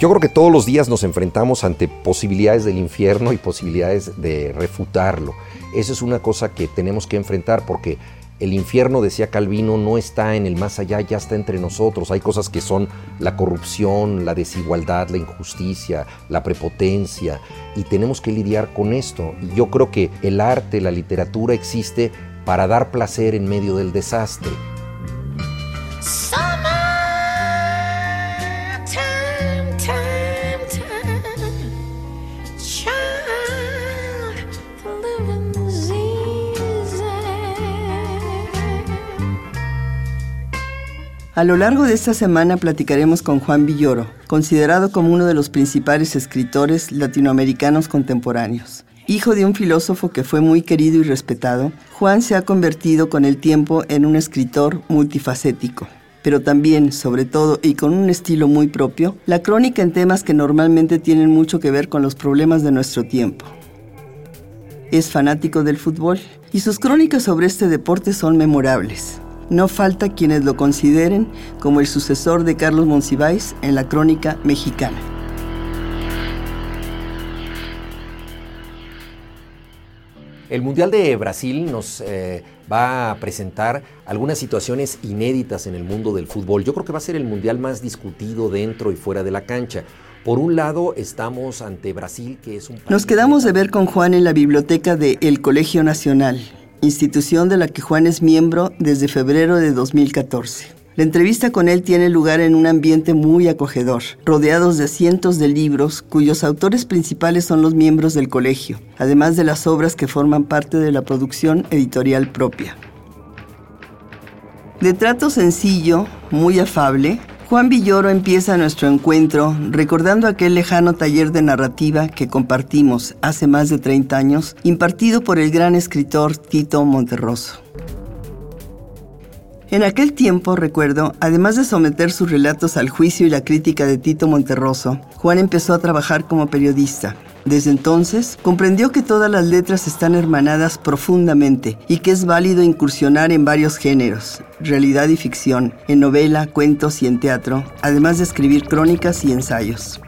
Yo creo que todos los días nos enfrentamos ante posibilidades del infierno y posibilidades de refutarlo. Eso es una cosa que tenemos que enfrentar porque el infierno, decía Calvino, no está en el más allá, ya está entre nosotros. Hay cosas que son la corrupción, la desigualdad, la injusticia, la prepotencia, y tenemos que lidiar con esto. Y yo creo que el arte, la literatura existe para dar placer en medio del desastre. A lo largo de esta semana platicaremos con Juan Villoro, considerado como uno de los principales escritores latinoamericanos contemporáneos. Hijo de un filósofo que fue muy querido y respetado, Juan se ha convertido con el tiempo en un escritor multifacético pero también, sobre todo y con un estilo muy propio, la crónica en temas que normalmente tienen mucho que ver con los problemas de nuestro tiempo. Es fanático del fútbol y sus crónicas sobre este deporte son memorables. No falta quienes lo consideren como el sucesor de Carlos Monsiváis en la crónica mexicana. El Mundial de Brasil nos eh, va a presentar algunas situaciones inéditas en el mundo del fútbol. Yo creo que va a ser el Mundial más discutido dentro y fuera de la cancha. Por un lado, estamos ante Brasil, que es un... Nos quedamos de ver con Juan en la biblioteca de El Colegio Nacional institución de la que Juan es miembro desde febrero de 2014. La entrevista con él tiene lugar en un ambiente muy acogedor, rodeados de cientos de libros cuyos autores principales son los miembros del colegio, además de las obras que forman parte de la producción editorial propia. De trato sencillo, muy afable, Juan Villoro empieza nuestro encuentro recordando aquel lejano taller de narrativa que compartimos hace más de 30 años, impartido por el gran escritor Tito Monterroso. En aquel tiempo, recuerdo, además de someter sus relatos al juicio y la crítica de Tito Monterroso, Juan empezó a trabajar como periodista. Desde entonces, comprendió que todas las letras están hermanadas profundamente y que es válido incursionar en varios géneros, realidad y ficción, en novela, cuentos y en teatro, además de escribir crónicas y ensayos.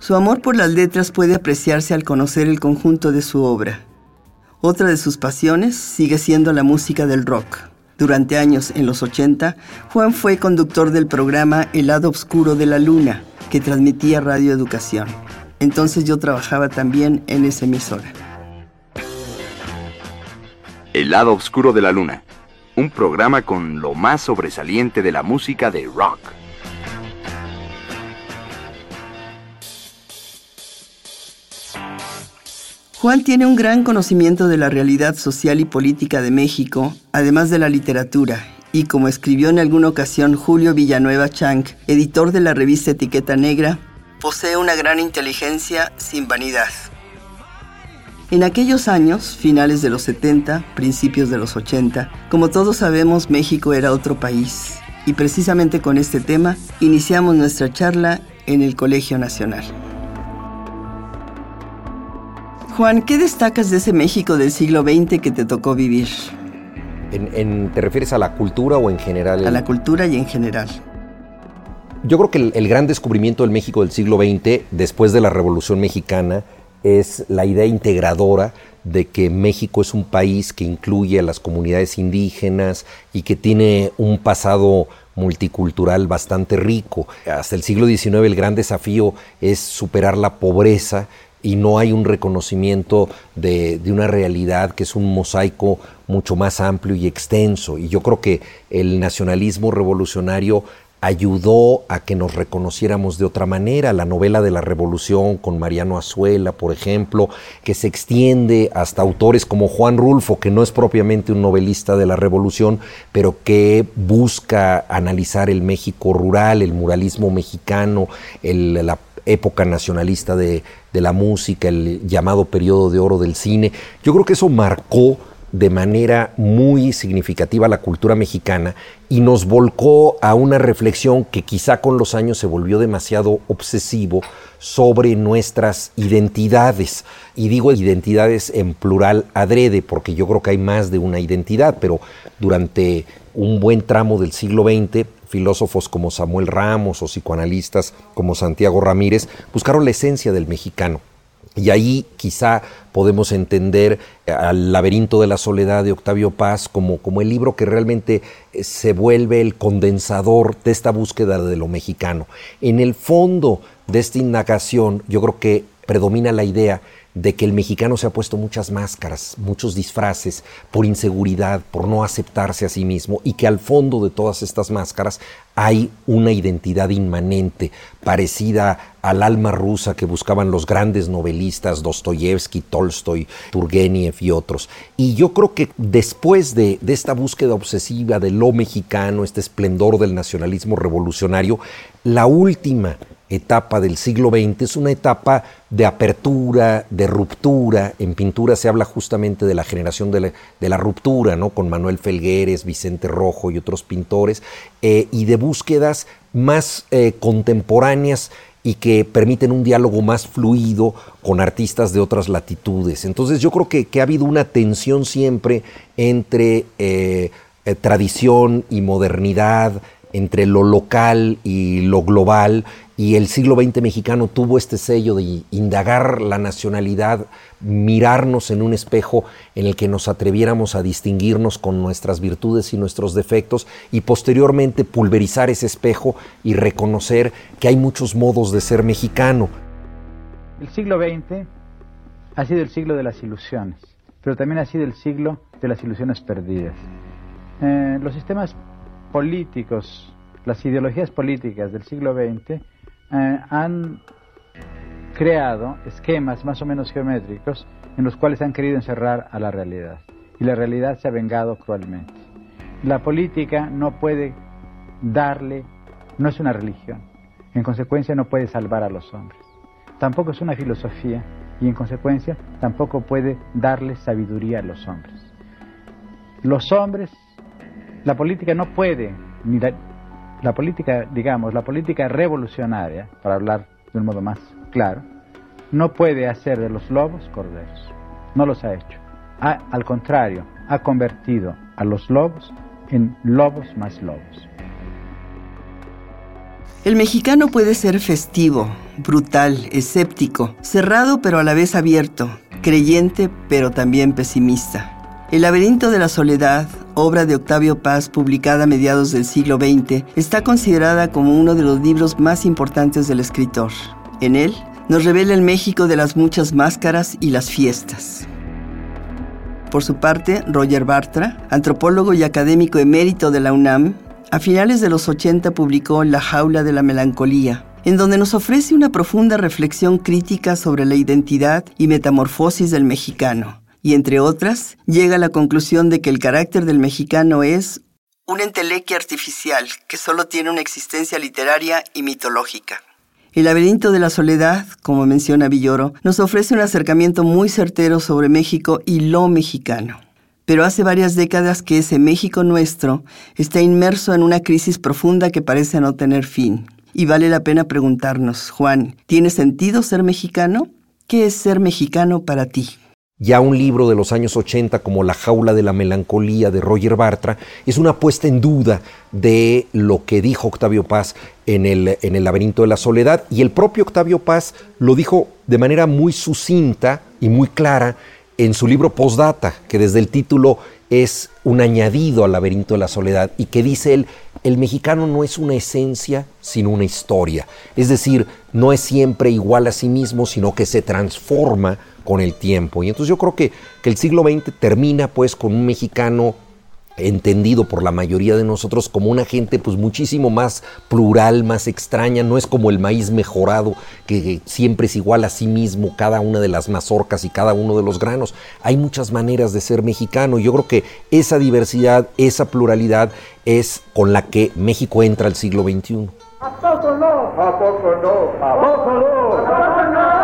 Su amor por las letras puede apreciarse al conocer el conjunto de su obra. Otra de sus pasiones sigue siendo la música del rock. Durante años, en los 80, Juan fue conductor del programa El lado oscuro de la luna, que transmitía Radio Educación. Entonces yo trabajaba también en esa emisora. El lado oscuro de la luna, un programa con lo más sobresaliente de la música de rock. Juan tiene un gran conocimiento de la realidad social y política de México, además de la literatura, y como escribió en alguna ocasión Julio Villanueva Chang, editor de la revista Etiqueta Negra, posee una gran inteligencia sin vanidad. En aquellos años, finales de los 70, principios de los 80, como todos sabemos, México era otro país. Y precisamente con este tema iniciamos nuestra charla en el Colegio Nacional. Juan, ¿qué destacas de ese México del siglo XX que te tocó vivir? ¿Te refieres a la cultura o en general? A la cultura y en general. Yo creo que el, gran descubrimiento del México del siglo XX, después de la Revolución Mexicana, es la idea integradora de que México es un país que incluye a las comunidades indígenas y que tiene un pasado multicultural bastante rico. Hasta el siglo XIX el gran desafío es superar la pobreza y no hay un reconocimiento de, una realidad que es un mosaico mucho más amplio y extenso. Y yo creo que el nacionalismo revolucionario ayudó a que nos reconociéramos de otra manera. La novela de la Revolución con Mariano Azuela, por ejemplo, que se extiende hasta autores como Juan Rulfo, que no es propiamente un novelista de la Revolución, pero que busca analizar el México rural, el muralismo mexicano, la época nacionalista de, de la música, el llamado periodo de oro del cine. Yo creo que eso marcó de manera muy significativa la cultura mexicana y nos volcó a una reflexión que quizá con los años se volvió demasiado obsesivo sobre nuestras identidades. Y digo identidades en plural adrede, porque yo creo que hay más de una identidad, pero durante un buen tramo del siglo XX, filósofos como Samuel Ramos o psicoanalistas como Santiago Ramírez buscaron la esencia del mexicano y ahí quizá podemos entender eh, al laberinto de la soledad de Octavio Paz como, como el libro que realmente eh, se vuelve el condensador de esta búsqueda de lo mexicano. En el fondo de esta indagación yo creo que predomina la idea de que el mexicano se ha puesto muchas máscaras, muchos disfraces por inseguridad, por no aceptarse a sí mismo y que al fondo de todas estas máscaras hay una identidad inmanente parecida al alma rusa que buscaban los grandes novelistas Dostoyevsky, Tolstoy, Turgenev y otros. Y yo creo que después de, de esta búsqueda obsesiva de lo mexicano, este esplendor del nacionalismo revolucionario, la última etapa del siglo XX es una etapa de apertura, de ruptura. En pintura se habla justamente de la generación de la, ruptura, ¿no? con Manuel Felgueres, Vicente Rojo y otros pintores, eh, y de búsquedas más eh, contemporáneas y que permiten un diálogo más fluido con artistas de otras latitudes. Entonces yo creo que, ha habido una tensión siempre entre eh, tradición y modernidad, entre lo local y lo global, y el siglo XX mexicano tuvo este sello de indagar la nacionalidad, mirarnos en un espejo en el que nos atreviéramos a distinguirnos con nuestras virtudes y nuestros defectos y posteriormente pulverizar ese espejo y reconocer que hay muchos modos de ser mexicano. El siglo XX ha sido el siglo de las ilusiones, pero también ha sido el siglo de las ilusiones perdidas. Eh, los sistemas políticos, las ideologías políticas del siglo XX eh, han creado esquemas más o menos geométricos en los cuales han querido encerrar a la realidad. Y la realidad se ha vengado cruelmente. La política no puede darle, no es una religión, en consecuencia no puede salvar a los hombres. Tampoco es una filosofía y en consecuencia tampoco puede darle sabiduría a los hombres. Los hombres, la política no puede ni, la política, digamos, la política revolucionaria, para hablar de un modo más claro, no puede hacer de los lobos corderos. No los ha hecho. al contrario, ha convertido a los lobos en lobos más lobos. El mexicano puede ser festivo, brutal, escéptico, cerrado pero a la vez abierto, creyente pero también pesimista. El laberinto de la soledad, obra de Octavio Paz publicada a mediados del siglo XX, está considerada como uno de los libros más importantes del escritor. En él nos revela el México de las muchas máscaras y las fiestas. Por su parte, Roger Bartra, antropólogo y académico emérito de la UNAM, a finales de los 80 publicó La jaula de la melancolía, en donde nos ofrece una profunda reflexión crítica sobre la identidad y metamorfosis del mexicano y entre otras, llega a la conclusión de que el carácter del mexicano es un entelequia artificial que solo tiene una existencia literaria y mitológica. El laberinto de la soledad, como menciona Villoro, nos ofrece un acercamiento muy certero sobre México y lo mexicano. Pero hace varias décadas que ese México nuestro está inmerso en una crisis profunda que parece no tener fin. Y vale la pena preguntarnos, Juan, ¿tiene sentido ser mexicano? ¿Qué es ser mexicano para ti? Ya un libro de los años 80 como La jaula de la melancolía de Roger Bartra es una puesta en duda de lo que dijo Octavio Paz en el, en el laberinto de la soledad y el propio Octavio Paz lo dijo de manera muy sucinta y muy clara en su libro Postdata, que desde el título es un añadido al laberinto de la soledad y que dice él, el mexicano no es una esencia, sino una historia. Es decir, no es siempre igual a sí mismo, sino que se transforma con el tiempo. Y entonces yo creo que, que el siglo XX termina pues con un mexicano entendido por la mayoría de nosotros como una gente pues muchísimo más plural, más extraña, no es como el maíz mejorado que siempre es igual a sí mismo cada una de las mazorcas y cada uno de los granos. Hay muchas maneras de ser mexicano. Yo creo que esa diversidad, esa pluralidad es con la que México entra al siglo XXI. ¿A poco no? ¿A poco no? ¿A poco no?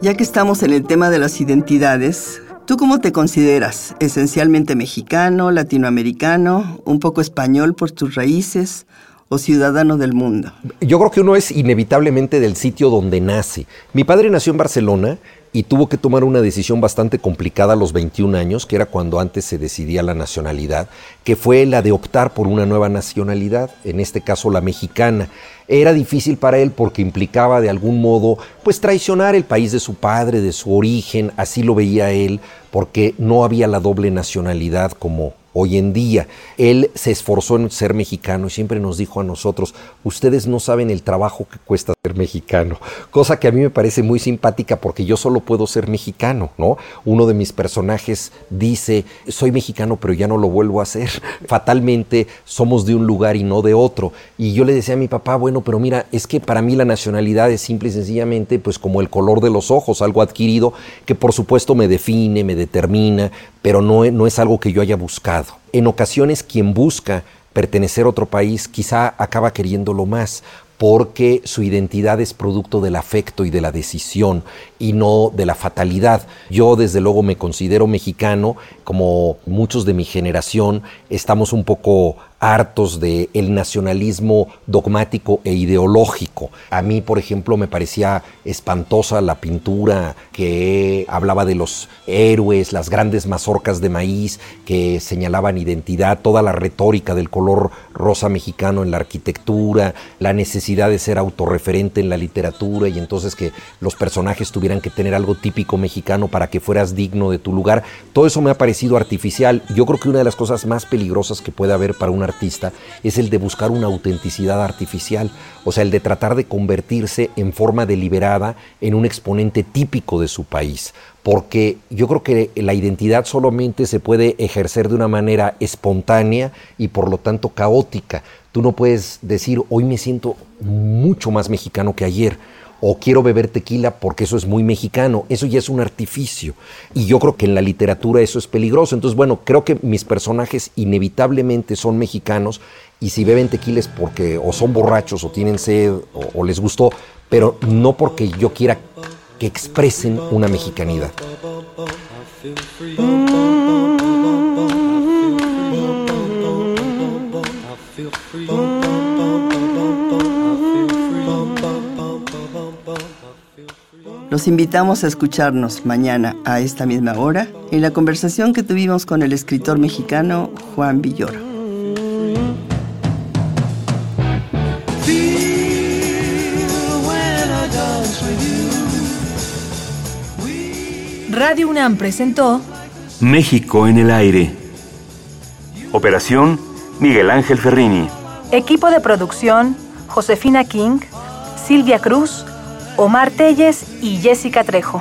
Ya que estamos en el tema de las identidades, ¿tú cómo te consideras? ¿Esencialmente mexicano, latinoamericano, un poco español por tus raíces o ciudadano del mundo? Yo creo que uno es inevitablemente del sitio donde nace. Mi padre nació en Barcelona y tuvo que tomar una decisión bastante complicada a los 21 años, que era cuando antes se decidía la nacionalidad, que fue la de optar por una nueva nacionalidad, en este caso la mexicana. Era difícil para él porque implicaba de algún modo pues traicionar el país de su padre, de su origen, así lo veía él, porque no había la doble nacionalidad como hoy en día. Él se esforzó en ser mexicano y siempre nos dijo a nosotros, ustedes no saben el trabajo que cuesta ser mexicano, cosa que a mí me parece muy simpática porque yo solo puedo ser mexicano, ¿no? Uno de mis personajes dice, soy mexicano pero ya no lo vuelvo a hacer. Fatalmente somos de un lugar y no de otro. Y yo le decía a mi papá, bueno, pero mira, es que para mí la nacionalidad es simple y sencillamente pues como el color de los ojos, algo adquirido que por supuesto me define, me determina, pero no, no es algo que yo haya buscado. En ocasiones quien busca pertenecer a otro país quizá acaba queriéndolo más porque su identidad es producto del afecto y de la decisión y no de la fatalidad. Yo desde luego me considero mexicano, como muchos de mi generación estamos un poco hartos del el nacionalismo dogmático e ideológico. A mí, por ejemplo, me parecía espantosa la pintura que hablaba de los héroes, las grandes mazorcas de maíz que señalaban identidad, toda la retórica del color rosa mexicano en la arquitectura, la necesidad de ser autorreferente en la literatura y entonces que los personajes tuvieran que tener algo típico mexicano para que fueras digno de tu lugar. Todo eso me ha parecido artificial. Yo creo que una de las cosas más peligrosas que puede haber para una artista es el de buscar una autenticidad artificial, o sea, el de tratar de convertirse en forma deliberada en un exponente típico de su país, porque yo creo que la identidad solamente se puede ejercer de una manera espontánea y por lo tanto caótica. Tú no puedes decir, hoy me siento mucho más mexicano que ayer o quiero beber tequila porque eso es muy mexicano. Eso ya es un artificio. Y yo creo que en la literatura eso es peligroso. Entonces, bueno, creo que mis personajes inevitablemente son mexicanos y si beben tequila es porque o son borrachos o tienen sed o, les gustó, pero no porque yo quiera que expresen una mexicanidad. Los invitamos a escucharnos mañana a esta misma hora en la conversación que tuvimos con el escritor mexicano Juan Villoro. Radio UNAM presentó México en el aire. Operación Miguel Ángel Ferrini. Equipo de producción Josefina King, Silvia Cruz, Omar Telles y Jessica Trejo.